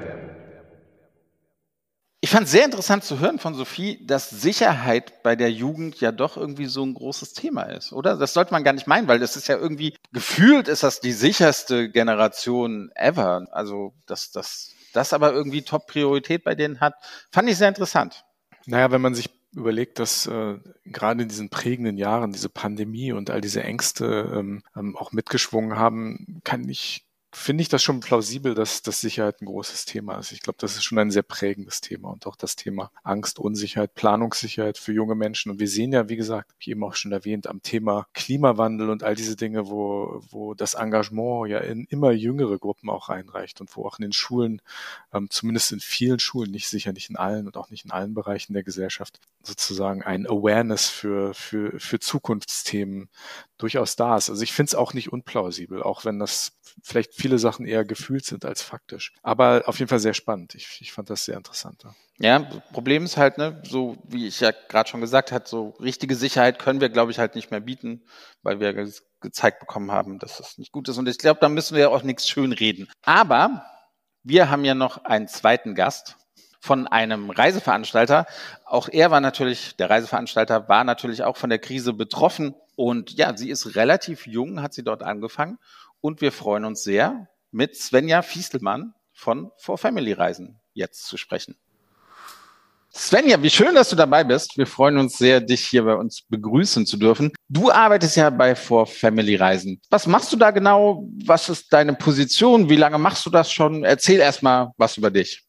Ich fand sehr interessant zu hören von Sophie, dass Sicherheit bei der Jugend ja doch irgendwie so ein großes Thema ist, oder? Das sollte man gar nicht meinen, weil das ist ja irgendwie gefühlt ist das die sicherste Generation ever. Also das, das das aber irgendwie Top-Priorität bei denen hat. Fand ich sehr interessant. Naja, wenn man sich überlegt, dass äh, gerade in diesen prägenden Jahren diese Pandemie und all diese Ängste ähm, ähm auch mitgeschwungen haben, kann ich finde ich das schon plausibel, dass, dass Sicherheit ein großes Thema ist. Ich glaube, das ist schon ein sehr prägendes Thema und auch das Thema Angst, Unsicherheit, Planungssicherheit für junge Menschen. Und wir sehen ja, wie gesagt, wie eben auch schon erwähnt, am Thema Klimawandel und all diese Dinge, wo, wo das Engagement ja in immer jüngere Gruppen auch reinreicht und wo auch in den Schulen, ähm, zumindest in vielen Schulen, nicht sicher nicht in allen und auch nicht in allen Bereichen der Gesellschaft, sozusagen ein Awareness für, für, für Zukunftsthemen durchaus da ist. Also ich finde es auch nicht unplausibel, auch wenn das vielleicht viele Sachen eher gefühlt sind als faktisch. Aber auf jeden Fall sehr spannend. Ich, ich fand das sehr interessant. Ja, Problem ist halt, ne, so wie ich ja gerade schon gesagt habe, so richtige Sicherheit können wir, glaube ich, halt nicht mehr bieten, weil wir ge gezeigt bekommen haben, dass das nicht gut ist. Und ich glaube, da müssen wir ja auch nichts schön reden. Aber wir haben ja noch einen zweiten Gast von einem Reiseveranstalter. Auch er war natürlich, der Reiseveranstalter war natürlich auch von der Krise betroffen. Und ja, sie ist relativ jung, hat sie dort angefangen. Und wir freuen uns sehr, mit Svenja Fiestelmann von For Family Reisen jetzt zu sprechen. Svenja, wie schön, dass du dabei bist. Wir freuen uns sehr, dich hier bei uns begrüßen zu dürfen. Du arbeitest ja bei For Family Reisen. Was machst du da genau? Was ist deine Position? Wie lange machst du das schon? Erzähl erstmal was über dich.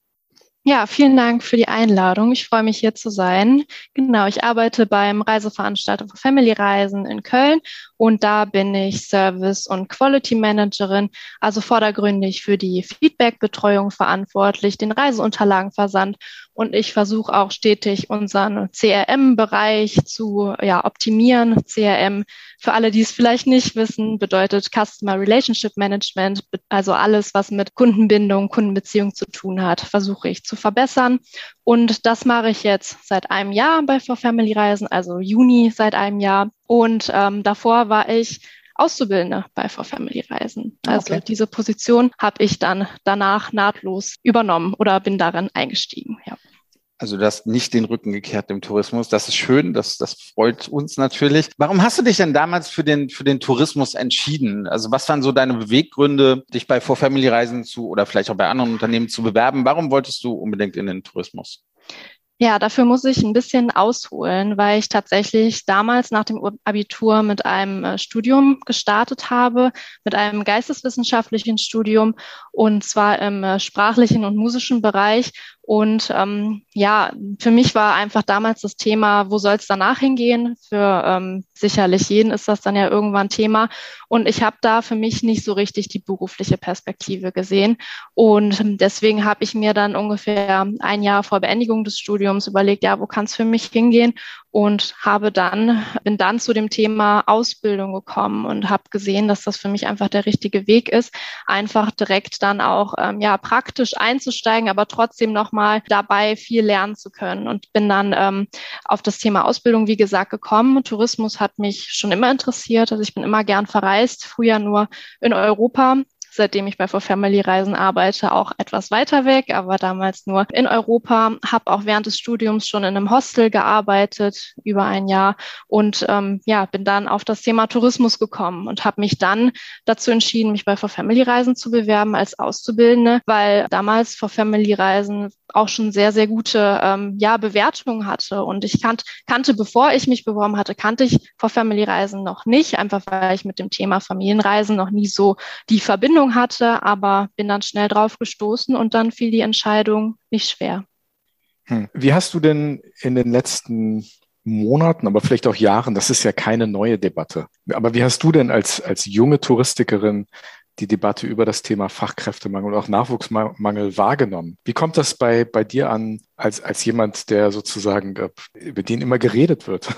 Ja, vielen Dank für die Einladung. Ich freue mich hier zu sein. Genau, ich arbeite beim Reiseveranstalter für Family Reisen in Köln und da bin ich Service- und Quality Managerin, also vordergründig für die Feedback-Betreuung verantwortlich, den Reiseunterlagenversand und ich versuche auch stetig unseren CRM-Bereich zu ja, optimieren. CRM, für alle, die es vielleicht nicht wissen, bedeutet Customer Relationship Management, also alles, was mit Kundenbindung, Kundenbeziehung zu tun hat, versuche ich zu verbessern. Und das mache ich jetzt seit einem Jahr bei For Family Reisen, also Juni seit einem Jahr. Und ähm, davor war ich Auszubildende bei For Family Reisen. Ah, also okay. diese Position habe ich dann danach nahtlos übernommen oder bin darin eingestiegen. Ja. Also du hast nicht den Rücken gekehrt dem Tourismus. Das ist schön, das, das freut uns natürlich. Warum hast du dich denn damals für den, für den Tourismus entschieden? Also was waren so deine Beweggründe, dich bei For Family Reisen zu oder vielleicht auch bei anderen Unternehmen zu bewerben? Warum wolltest du unbedingt in den Tourismus? Ja, dafür muss ich ein bisschen ausholen, weil ich tatsächlich damals nach dem Abitur mit einem äh, Studium gestartet habe, mit einem geisteswissenschaftlichen Studium und zwar im äh, sprachlichen und musischen Bereich und ähm, ja, für mich war einfach damals das Thema, wo soll es danach hingehen? Für ähm, sicherlich jeden ist das dann ja irgendwann Thema. Und ich habe da für mich nicht so richtig die berufliche Perspektive gesehen. Und deswegen habe ich mir dann ungefähr ein Jahr vor Beendigung des Studiums überlegt, ja, wo kann es für mich hingehen? und habe dann bin dann zu dem Thema Ausbildung gekommen und habe gesehen, dass das für mich einfach der richtige Weg ist, einfach direkt dann auch ähm, ja praktisch einzusteigen, aber trotzdem noch mal dabei viel lernen zu können. Und bin dann ähm, auf das Thema Ausbildung wie gesagt gekommen. Tourismus hat mich schon immer interessiert, also ich bin immer gern verreist, früher nur in Europa seitdem ich bei For Family Reisen arbeite, auch etwas weiter weg, aber damals nur in Europa. Habe auch während des Studiums schon in einem Hostel gearbeitet, über ein Jahr und ähm, ja, bin dann auf das Thema Tourismus gekommen und habe mich dann dazu entschieden, mich bei For Family Reisen zu bewerben als Auszubildende, weil damals For Family Reisen auch schon sehr, sehr gute ähm, ja, Bewertungen hatte. Und ich kannt, kannte, bevor ich mich beworben hatte, kannte ich For Family Reisen noch nicht, einfach weil ich mit dem Thema Familienreisen noch nie so die Verbindung Ahnung hatte, aber bin dann schnell drauf gestoßen und dann fiel die Entscheidung nicht schwer. Hm. Wie hast du denn in den letzten Monaten, aber vielleicht auch Jahren, das ist ja keine neue Debatte, aber wie hast du denn als, als junge Touristikerin die Debatte über das Thema Fachkräftemangel und auch Nachwuchsmangel wahrgenommen? Wie kommt das bei, bei dir an, als, als jemand, der sozusagen, äh, über den immer geredet wird.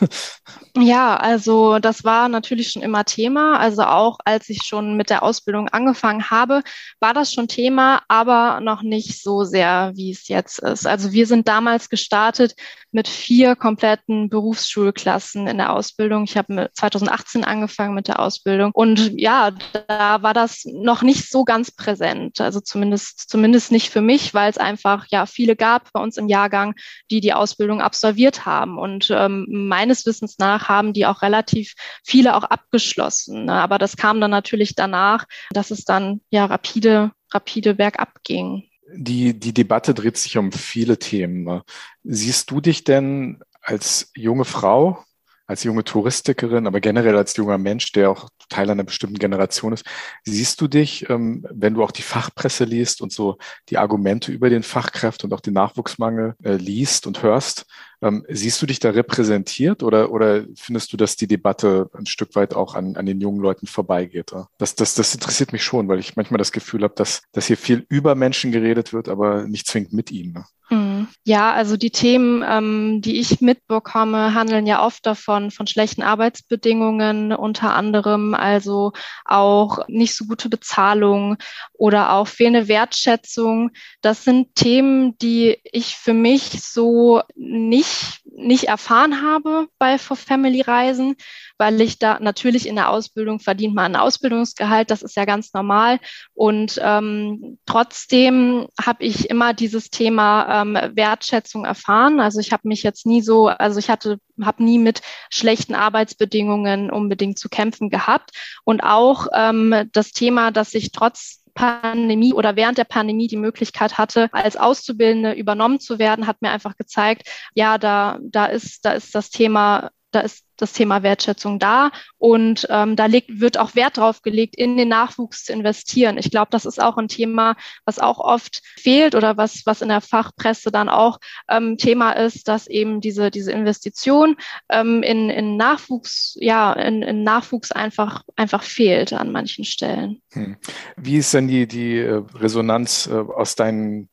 Ja, also das war natürlich schon immer Thema. Also auch als ich schon mit der Ausbildung angefangen habe, war das schon Thema, aber noch nicht so sehr, wie es jetzt ist. Also wir sind damals gestartet mit vier kompletten Berufsschulklassen in der Ausbildung. Ich habe 2018 angefangen mit der Ausbildung und ja, da war das noch nicht so ganz präsent. Also zumindest, zumindest nicht für mich, weil es einfach ja viele gab bei uns im Jahrgang, die die Ausbildung absolviert haben. Und ähm, meines Wissens nach haben die auch relativ viele auch abgeschlossen. Ne? Aber das kam dann natürlich danach, dass es dann ja rapide, rapide bergab ging. Die, die Debatte dreht sich um viele Themen. Ne? Siehst du dich denn als junge Frau als junge Touristikerin, aber generell als junger Mensch, der auch Teil einer bestimmten Generation ist. Siehst du dich, ähm, wenn du auch die Fachpresse liest und so die Argumente über den Fachkräfte und auch den Nachwuchsmangel äh, liest und hörst, ähm, siehst du dich da repräsentiert oder, oder findest du, dass die Debatte ein Stück weit auch an, an den jungen Leuten vorbeigeht? Das, das, das interessiert mich schon, weil ich manchmal das Gefühl habe, dass, dass hier viel über Menschen geredet wird, aber nicht zwingend mit ihnen. Ne? Mhm. Ja, also die Themen, ähm, die ich mitbekomme, handeln ja oft davon, von schlechten Arbeitsbedingungen unter anderem, also auch nicht so gute Bezahlung oder auch fehlende Wertschätzung. Das sind Themen, die ich für mich so nicht, nicht erfahren habe bei For Family Reisen, weil ich da natürlich in der Ausbildung verdient man ein Ausbildungsgehalt, das ist ja ganz normal. Und ähm, trotzdem habe ich immer dieses Thema ähm, Wertschätzung erfahren. Also ich habe mich jetzt nie so, also ich hatte, habe nie mit schlechten Arbeitsbedingungen unbedingt zu kämpfen gehabt. Und auch ähm, das Thema, dass ich trotz Pandemie oder während der Pandemie die Möglichkeit hatte, als Auszubildende übernommen zu werden, hat mir einfach gezeigt, ja, da, da ist, da ist das Thema da ist das Thema Wertschätzung da und ähm, da legt, wird auch Wert drauf gelegt, in den Nachwuchs zu investieren. Ich glaube, das ist auch ein Thema, was auch oft fehlt oder was, was in der Fachpresse dann auch ähm, Thema ist, dass eben diese, diese Investition ähm, in, in Nachwuchs, ja, in, in Nachwuchs einfach, einfach fehlt an manchen Stellen. Hm. Wie ist denn die, die äh, Resonanz äh, aus deinen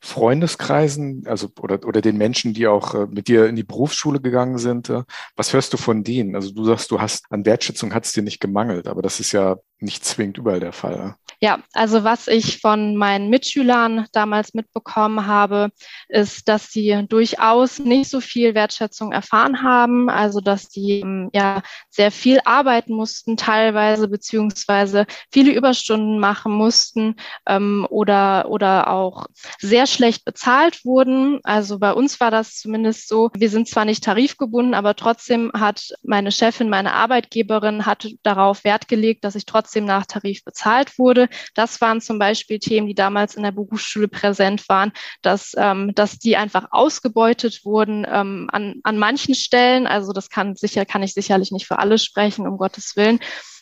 Freundeskreisen, also oder, oder den Menschen, die auch äh, mit dir in die Berufsschule gegangen sind. Äh, was hörst du von denen? Also du sagst, du hast an Wertschätzung hat es dir nicht gemangelt, aber das ist ja nicht zwingend überall der Fall. Ja, also was ich von meinen Mitschülern damals mitbekommen habe, ist, dass sie durchaus nicht so viel Wertschätzung erfahren haben. Also dass die ähm, ja sehr viel arbeiten mussten teilweise, beziehungsweise viele Überstunden machen mussten ähm, oder, oder auch sehr schlecht bezahlt wurden. Also bei uns war das zumindest so. Wir sind zwar nicht tarifgebunden, aber trotzdem hat meine Chefin, meine Arbeitgeberin, hat darauf Wert gelegt, dass ich trotzdem nach Tarif bezahlt wurde. Das waren zum Beispiel Themen, die damals in der Berufsschule präsent waren, dass, ähm, dass die einfach ausgebeutet wurden ähm, an, an manchen Stellen. Also das kann sicher, kann ich sicherlich nicht für alle sprechen, um Gottes Willen.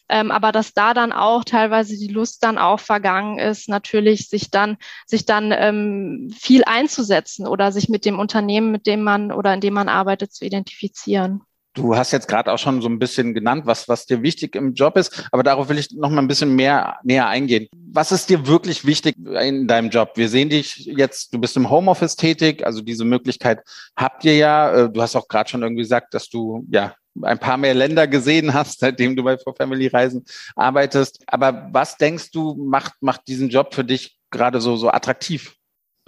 Ähm, aber dass da dann auch teilweise die Lust dann auch vergangen ist, natürlich sich dann, sich dann ähm, viel einzusetzen oder sich mit dem Unternehmen, mit dem man oder in dem man arbeitet, zu identifizieren. Du hast jetzt gerade auch schon so ein bisschen genannt, was, was dir wichtig im Job ist, aber darauf will ich noch mal ein bisschen mehr näher eingehen. Was ist dir wirklich wichtig in deinem Job? Wir sehen dich jetzt, du bist im Homeoffice tätig, also diese Möglichkeit habt ihr ja. Äh, du hast auch gerade schon irgendwie gesagt, dass du ja ein paar mehr Länder gesehen hast, seitdem du bei For Family Reisen arbeitest. Aber was denkst du, macht, macht diesen Job für dich gerade so, so attraktiv?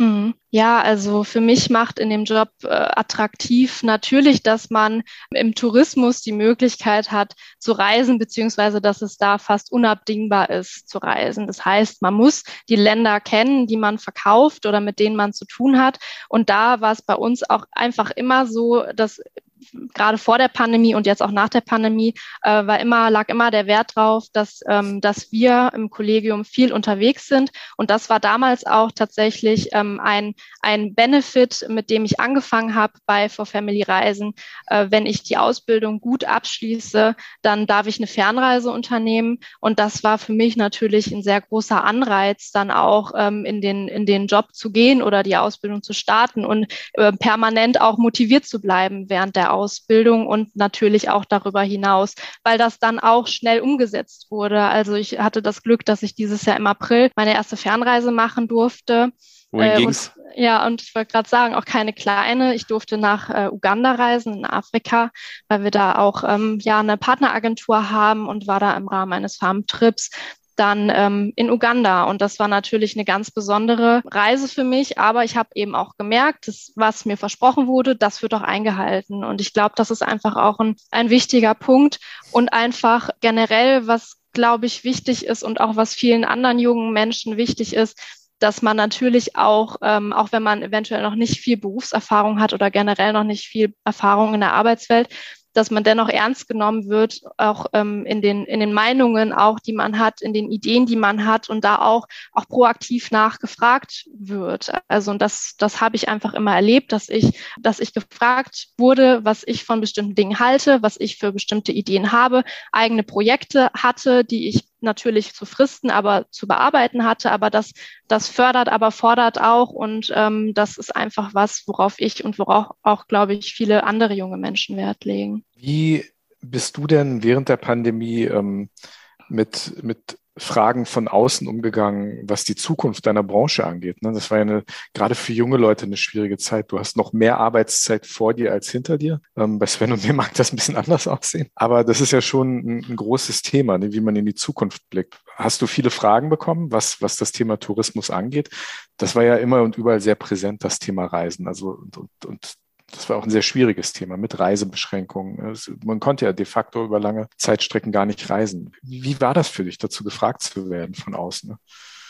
Mhm. Ja, also für mich macht in dem Job äh, attraktiv natürlich, dass man im Tourismus die Möglichkeit hat zu reisen, beziehungsweise dass es da fast unabdingbar ist zu reisen. Das heißt, man muss die Länder kennen, die man verkauft oder mit denen man zu tun hat. Und da war es bei uns auch einfach immer so, dass gerade vor der Pandemie und jetzt auch nach der Pandemie äh, war immer, lag immer der Wert drauf, dass, ähm, dass wir im Kollegium viel unterwegs sind. Und das war damals auch tatsächlich ähm, ein, ein Benefit, mit dem ich angefangen habe bei For Family Reisen. Äh, wenn ich die Ausbildung gut abschließe, dann darf ich eine Fernreise unternehmen. Und das war für mich natürlich ein sehr großer Anreiz, dann auch ähm, in, den, in den Job zu gehen oder die Ausbildung zu starten und äh, permanent auch motiviert zu bleiben während der Ausbildung und natürlich auch darüber hinaus, weil das dann auch schnell umgesetzt wurde. Also ich hatte das Glück, dass ich dieses Jahr im April meine erste Fernreise machen durfte. Wohin äh, ging's? Und, ja, und ich wollte gerade sagen, auch keine kleine. Ich durfte nach äh, Uganda reisen, in Afrika, weil wir da auch ähm, ja eine Partneragentur haben und war da im Rahmen eines Farmtrips dann ähm, in Uganda. Und das war natürlich eine ganz besondere Reise für mich. Aber ich habe eben auch gemerkt, dass, was mir versprochen wurde, das wird auch eingehalten. Und ich glaube, das ist einfach auch ein, ein wichtiger Punkt und einfach generell, was glaube ich wichtig ist und auch was vielen anderen jungen Menschen wichtig ist, dass man natürlich auch, ähm, auch wenn man eventuell noch nicht viel Berufserfahrung hat oder generell noch nicht viel Erfahrung in der Arbeitswelt, dass man dennoch ernst genommen wird, auch ähm, in, den, in den Meinungen auch, die man hat, in den Ideen, die man hat und da auch, auch proaktiv nachgefragt wird. Also und das, das habe ich einfach immer erlebt, dass ich, dass ich gefragt wurde, was ich von bestimmten Dingen halte, was ich für bestimmte Ideen habe, eigene Projekte hatte, die ich natürlich zu fristen, aber zu bearbeiten hatte. Aber das, das fördert, aber fordert auch. Und ähm, das ist einfach was, worauf ich und worauf auch, glaube ich, viele andere junge Menschen Wert legen. Wie bist du denn während der Pandemie ähm, mit, mit Fragen von außen umgegangen, was die Zukunft deiner Branche angeht. Ne? Das war ja eine, gerade für junge Leute eine schwierige Zeit. Du hast noch mehr Arbeitszeit vor dir als hinter dir. Ähm, bei Sven und mir mag das ein bisschen anders aussehen. Aber das ist ja schon ein, großes Thema, ne? wie man in die Zukunft blickt. Hast du viele Fragen bekommen, was, was das Thema Tourismus angeht? Das war ja immer und überall sehr präsent, das Thema Reisen. Also und, und, und das war auch ein sehr schwieriges Thema mit Reisebeschränkungen. Man konnte ja de facto über lange Zeitstrecken gar nicht reisen. Wie war das für dich, dazu gefragt zu werden von außen?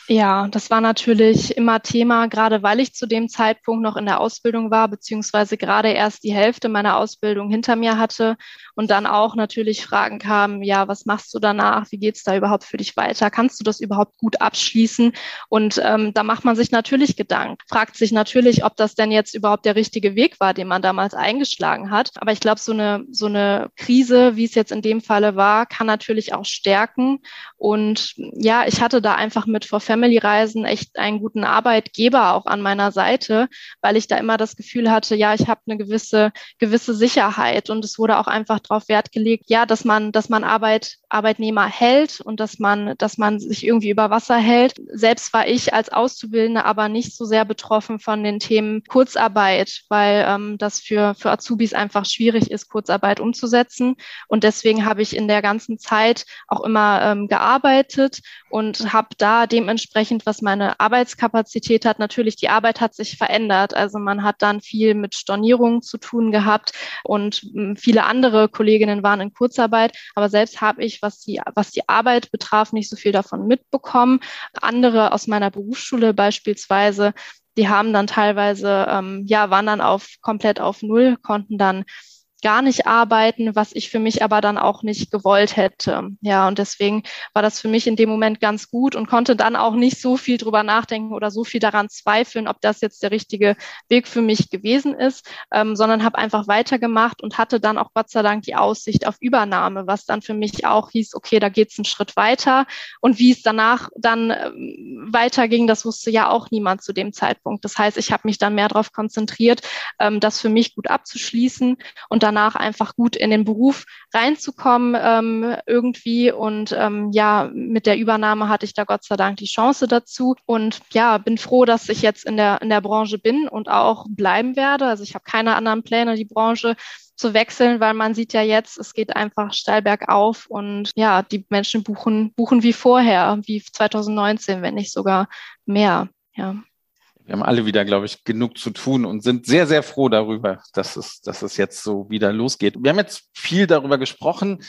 Ja, das war natürlich immer Thema, gerade weil ich zu dem Zeitpunkt noch in der Ausbildung war, beziehungsweise gerade erst die Hälfte meiner Ausbildung hinter mir hatte und dann auch natürlich Fragen kamen, ja, was machst du danach? Wie geht's da überhaupt für dich weiter? Kannst du das überhaupt gut abschließen? Und ähm, da macht man sich natürlich Gedanken, fragt sich natürlich, ob das denn jetzt überhaupt der richtige Weg war, den man damals eingeschlagen hat. Aber ich glaube, so eine, so eine Krise, wie es jetzt in dem Falle war, kann natürlich auch stärken. Und ja, ich hatte da einfach mit vor Family-Reisen echt einen guten Arbeitgeber auch an meiner Seite, weil ich da immer das Gefühl hatte, ja, ich habe eine gewisse, gewisse Sicherheit und es wurde auch einfach darauf Wert gelegt, ja, dass man, dass man Arbeit, Arbeitnehmer hält und dass man, dass man sich irgendwie über Wasser hält. Selbst war ich als Auszubildende aber nicht so sehr betroffen von den Themen Kurzarbeit, weil ähm, das für, für Azubis einfach schwierig ist, Kurzarbeit umzusetzen. Und deswegen habe ich in der ganzen Zeit auch immer ähm, gearbeitet und habe da dementsprechend, was meine Arbeitskapazität hat, natürlich die Arbeit hat sich verändert. Also man hat dann viel mit Stornierungen zu tun gehabt und hm, viele andere Kolleginnen waren in Kurzarbeit. Aber selbst habe ich, was die, was die Arbeit betraf, nicht so viel davon mitbekommen. Andere aus meiner Berufsschule beispielsweise, die haben dann teilweise, ähm, ja, waren dann auf komplett auf Null, konnten dann gar nicht arbeiten, was ich für mich aber dann auch nicht gewollt hätte. Ja, und deswegen war das für mich in dem Moment ganz gut und konnte dann auch nicht so viel drüber nachdenken oder so viel daran zweifeln, ob das jetzt der richtige Weg für mich gewesen ist, ähm, sondern habe einfach weitergemacht und hatte dann auch Gott sei Dank die Aussicht auf Übernahme, was dann für mich auch hieß, okay, da geht's einen Schritt weiter. Und wie es danach dann ähm, weiterging, das wusste ja auch niemand zu dem Zeitpunkt. Das heißt, ich habe mich dann mehr darauf konzentriert, ähm, das für mich gut abzuschließen und dann danach einfach gut in den Beruf reinzukommen ähm, irgendwie. Und ähm, ja, mit der Übernahme hatte ich da Gott sei Dank die Chance dazu. Und ja, bin froh, dass ich jetzt in der, in der Branche bin und auch bleiben werde. Also ich habe keine anderen Pläne, die Branche zu wechseln, weil man sieht ja jetzt, es geht einfach steil bergauf und ja, die Menschen buchen, buchen wie vorher, wie 2019, wenn nicht sogar mehr. Ja. Wir haben alle wieder, glaube ich, genug zu tun und sind sehr, sehr froh darüber, dass es, dass es jetzt so wieder losgeht. Wir haben jetzt viel darüber gesprochen.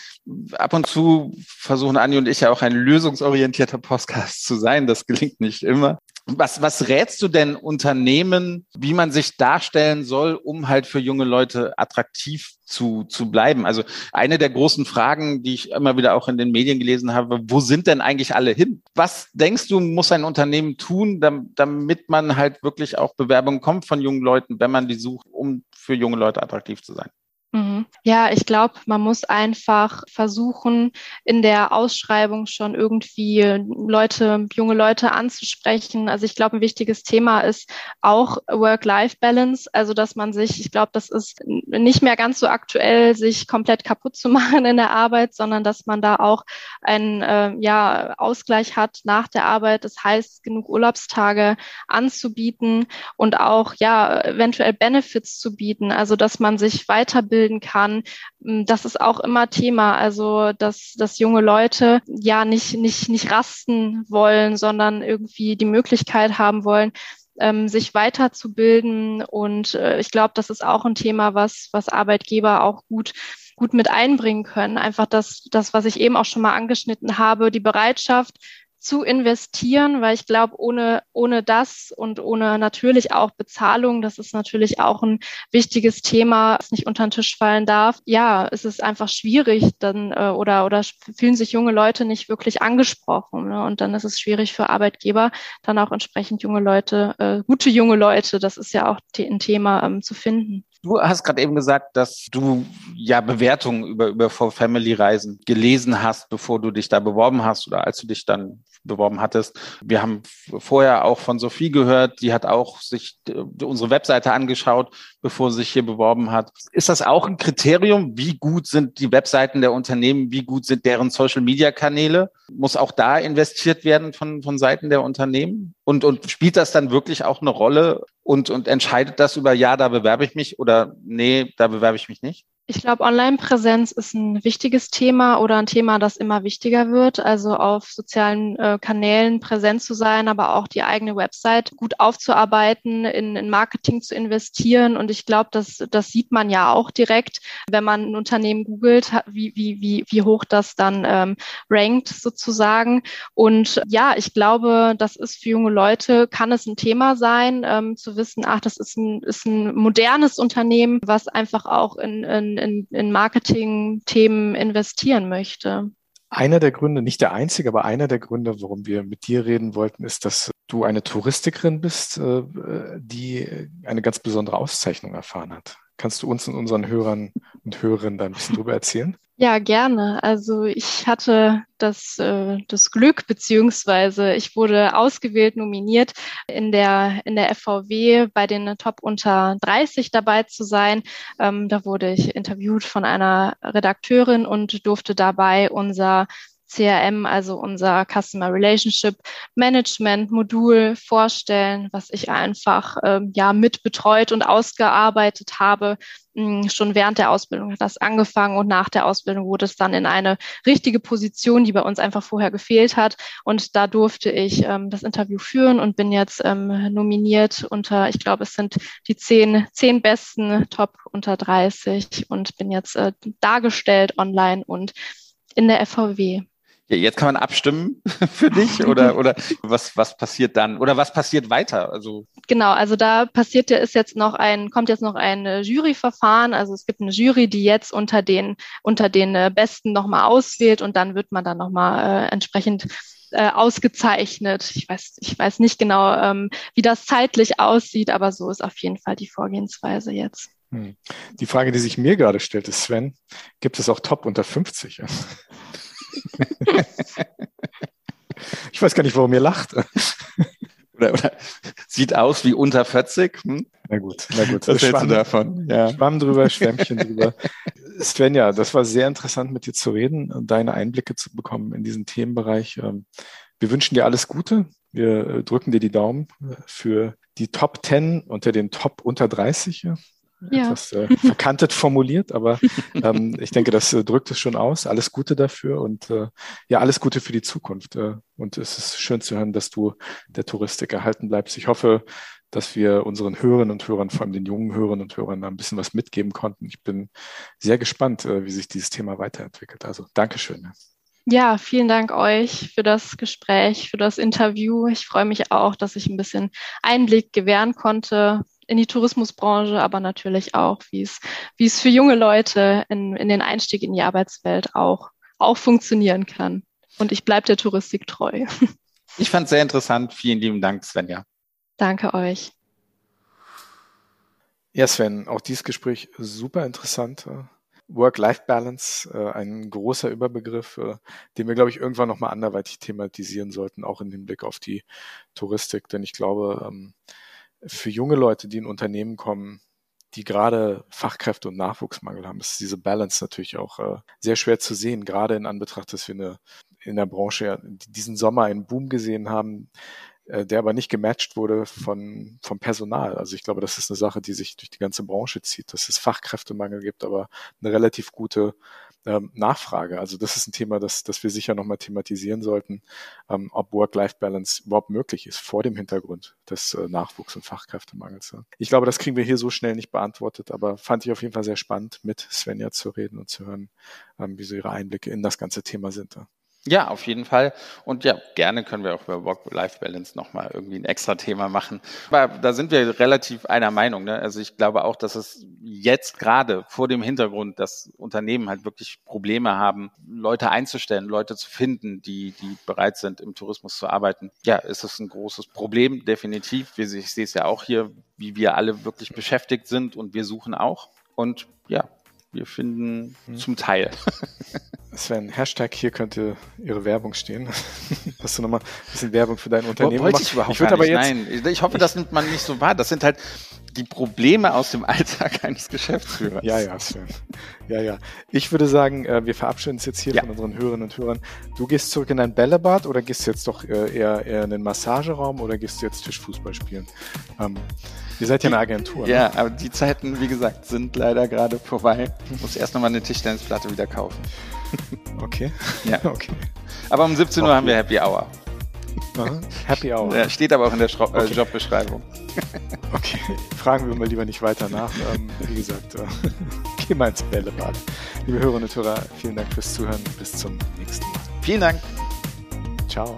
Ab und zu versuchen Anni und ich ja auch ein lösungsorientierter Podcast zu sein. Das gelingt nicht immer. Was, was rätst du denn Unternehmen, wie man sich darstellen soll, um halt für junge Leute attraktiv zu, zu bleiben? Also eine der großen Fragen, die ich immer wieder auch in den Medien gelesen habe, wo sind denn eigentlich alle hin? Was denkst du, muss ein Unternehmen tun, damit man halt wirklich auch Bewerbungen kommt von jungen Leuten, wenn man die sucht, um für junge Leute attraktiv zu sein? Mhm. Ja, ich glaube, man muss einfach versuchen, in der Ausschreibung schon irgendwie Leute, junge Leute anzusprechen. Also ich glaube, ein wichtiges Thema ist auch Work-Life-Balance. Also dass man sich, ich glaube, das ist nicht mehr ganz so aktuell, sich komplett kaputt zu machen in der Arbeit, sondern dass man da auch einen äh, ja, Ausgleich hat nach der Arbeit. Das heißt, genug Urlaubstage anzubieten und auch ja eventuell Benefits zu bieten. Also dass man sich weiterbildet ausbilden kann. Mm, das ist auch immer Thema. Also, dass, dass junge Leute ja nicht, nicht, nicht rasten wollen, sondern irgendwie die Möglichkeit haben wollen, ähm, sich weiterzubilden. Und äh, ich glaube, das ist auch ein Thema, was, was Arbeitgeber auch gut gut mit einbringen können. Einfach das, das, was ich eben auch schon mal angeschnitten habe, die Bereitschaft, zu investieren, weil ich glaube, ohne, ohne das und ohne natürlich auch Bezahlung, das ist natürlich auch ein wichtiges Thema, das nicht unter den Tisch fallen darf. Ja, es ist einfach schwierig dann äh, oder, oder fühlen sich junge Leute nicht wirklich angesprochen. Ne? Und dann ist es schwierig für Arbeitgeber, dann auch entsprechend junge Leute, äh, gute junge Leute, das ist ja auch ein Thema ähm, zu finden. Du hast gerade eben gesagt, dass du ja Bewertungen über, über For Family Reisen gelesen hast, bevor du dich da beworben hast oder als du dich dann beworben hattest. Wir haben vorher auch von Sophie gehört, die hat auch sich äh, unsere Webseite angeschaut, bevor sie sich hier beworben hat. Ist das auch ein Kriterium? Wie gut sind die Webseiten der Unternehmen? Wie gut sind deren Social Media Kanäle? Muss auch da investiert werden von, von Seiten der Unternehmen? Und, und spielt das dann wirklich auch eine Rolle und, und entscheidet das über, ja, da bewerbe ich mich oder nee, da bewerbe ich mich nicht? Ich glaube, Online-Präsenz ist ein wichtiges Thema oder ein Thema, das immer wichtiger wird. Also auf sozialen äh, Kanälen präsent zu sein, aber auch die eigene Website gut aufzuarbeiten, in, in Marketing zu investieren. Und ich glaube, das, das sieht man ja auch direkt, wenn man ein Unternehmen googelt, wie, wie, wie, wie hoch das dann ähm, rankt sozusagen. Und ja, ich glaube, das ist für junge Leute, kann es ein Thema sein, ähm, zu wissen, ach, das ist ein, ist ein modernes Unternehmen, was einfach auch in, in in, in Marketing-Themen investieren möchte. Einer der Gründe, nicht der einzige, aber einer der Gründe, warum wir mit dir reden wollten, ist, dass du eine Touristikerin bist, äh, die eine ganz besondere Auszeichnung erfahren hat. Kannst du uns und unseren Hörern und Hörerinnen da ein bisschen drüber erzählen? Ja, gerne. Also ich hatte das, äh, das Glück, beziehungsweise ich wurde ausgewählt, nominiert, in der, in der FVW bei den Top unter 30 dabei zu sein. Ähm, da wurde ich interviewt von einer Redakteurin und durfte dabei unser CRM, also unser Customer Relationship Management Modul vorstellen, was ich einfach ähm, ja mit betreut und ausgearbeitet habe. Hm, schon während der Ausbildung hat das angefangen und nach der Ausbildung wurde es dann in eine richtige Position, die bei uns einfach vorher gefehlt hat. Und da durfte ich ähm, das Interview führen und bin jetzt ähm, nominiert unter, ich glaube, es sind die zehn, zehn besten Top unter 30 und bin jetzt äh, dargestellt online und in der FVW. Ja, jetzt kann man abstimmen für dich oder, oder was, was passiert dann oder was passiert weiter? Also genau, also da passiert ja ist jetzt noch ein, kommt jetzt noch ein äh, Juryverfahren. Also es gibt eine Jury, die jetzt unter den, unter den äh, Besten nochmal auswählt und dann wird man dann nochmal äh, entsprechend äh, ausgezeichnet. Ich weiß, ich weiß nicht genau, ähm, wie das zeitlich aussieht, aber so ist auf jeden Fall die Vorgehensweise jetzt. Hm. Die Frage, die sich mir gerade stellt, ist, Sven, gibt es auch Top unter 50? ich weiß gar nicht, warum ihr lacht. Oder, oder, sieht aus wie unter 40. Hm? Na gut, na gut. Was hältst du davon? Ja. Schwamm drüber, Schwämmchen drüber. Svenja, das war sehr interessant, mit dir zu reden und deine Einblicke zu bekommen in diesen Themenbereich. Ähm, wir wünschen dir alles Gute. Wir äh, drücken dir die Daumen äh, für die Top 10 unter den Top unter 30 ja. etwas äh, verkantet formuliert, aber ähm, ich denke, das äh, drückt es schon aus. Alles Gute dafür und äh, ja, alles Gute für die Zukunft. Äh, und es ist schön zu hören, dass du der Touristik erhalten bleibst. Ich hoffe, dass wir unseren Hörerinnen und Hörern, vor allem den jungen Hörerinnen und Hörern, ein bisschen was mitgeben konnten. Ich bin sehr gespannt, äh, wie sich dieses Thema weiterentwickelt. Also Dankeschön. Ja, vielen Dank euch für das Gespräch, für das Interview. Ich freue mich auch, dass ich ein bisschen Einblick gewähren konnte, in die Tourismusbranche, aber natürlich auch, wie es, wie es für junge Leute in, in den Einstieg in die Arbeitswelt auch, auch funktionieren kann. Und ich bleibe der Touristik treu. Ich fand es sehr interessant. Vielen lieben Dank, Svenja. Danke euch. Ja, Sven, auch dieses Gespräch super interessant. Work-Life-Balance, äh, ein großer Überbegriff, äh, den wir, glaube ich, irgendwann nochmal anderweitig thematisieren sollten, auch in Hinblick auf die Touristik. Denn ich glaube, ähm, für junge Leute, die in Unternehmen kommen, die gerade Fachkräfte und Nachwuchsmangel haben, ist diese Balance natürlich auch äh, sehr schwer zu sehen, gerade in Anbetracht, dass wir eine, in der Branche diesen Sommer einen Boom gesehen haben, äh, der aber nicht gematcht wurde von, vom Personal. Also ich glaube, das ist eine Sache, die sich durch die ganze Branche zieht, dass es Fachkräftemangel gibt, aber eine relativ gute ähm, Nachfrage. Also das ist ein Thema, das, das wir sicher nochmal thematisieren sollten, ähm, ob Work-Life-Balance überhaupt möglich ist vor dem Hintergrund des äh, Nachwuchs- und Fachkräftemangels. Ich glaube, das kriegen wir hier so schnell nicht beantwortet, aber fand ich auf jeden Fall sehr spannend, mit Svenja zu reden und zu hören, ähm, wie so ihre Einblicke in das ganze Thema sind. Ja, auf jeden Fall. Und ja, gerne können wir auch über Work-Life-Balance nochmal irgendwie ein extra Thema machen. Aber da sind wir relativ einer Meinung. Ne? Also ich glaube auch, dass es jetzt gerade vor dem Hintergrund, dass Unternehmen halt wirklich Probleme haben, Leute einzustellen, Leute zu finden, die, die bereit sind, im Tourismus zu arbeiten. Ja, ist es ein großes Problem, definitiv. Ich sehe es ja auch hier, wie wir alle wirklich beschäftigt sind und wir suchen auch. Und ja, wir finden hm. zum Teil. Sven, Hashtag hier könnte Ihre Werbung stehen. Hast du nochmal ein bisschen Werbung für dein Unternehmen Wollte ich überhaupt ich aber jetzt, Nein, ich hoffe, das nimmt man nicht so wahr. Das sind halt die Probleme aus dem Alltag eines Geschäftsführers. Ja, ja, Sven. Ja, ja. Ich würde sagen, äh, wir verabschieden uns jetzt hier ja. von unseren Hörerinnen und Hörern. Du gehst zurück in dein Bällebad oder gehst du jetzt doch äh, eher, eher in den Massageraum oder gehst du jetzt Tischfußball spielen? Ähm, Ihr seid ja eine Agentur. Ja, ne? aber die Zeiten, wie gesagt, sind leider gerade vorbei. Ich muss erst nochmal eine Tischtennisplatte wieder kaufen. Okay. Ja. Okay. Aber um 17 Uhr okay. haben wir Happy Hour. Aha. Happy Hour. Ja, steht aber auch in der Schro äh, okay. Jobbeschreibung. Okay, fragen wir mal lieber nicht weiter nach. Ähm, wie gesagt, äh, geh mal ins Bällebad. Liebe Hörerinnen und Hörer, vielen Dank fürs Zuhören. Bis zum nächsten Mal. Vielen Dank. Ciao.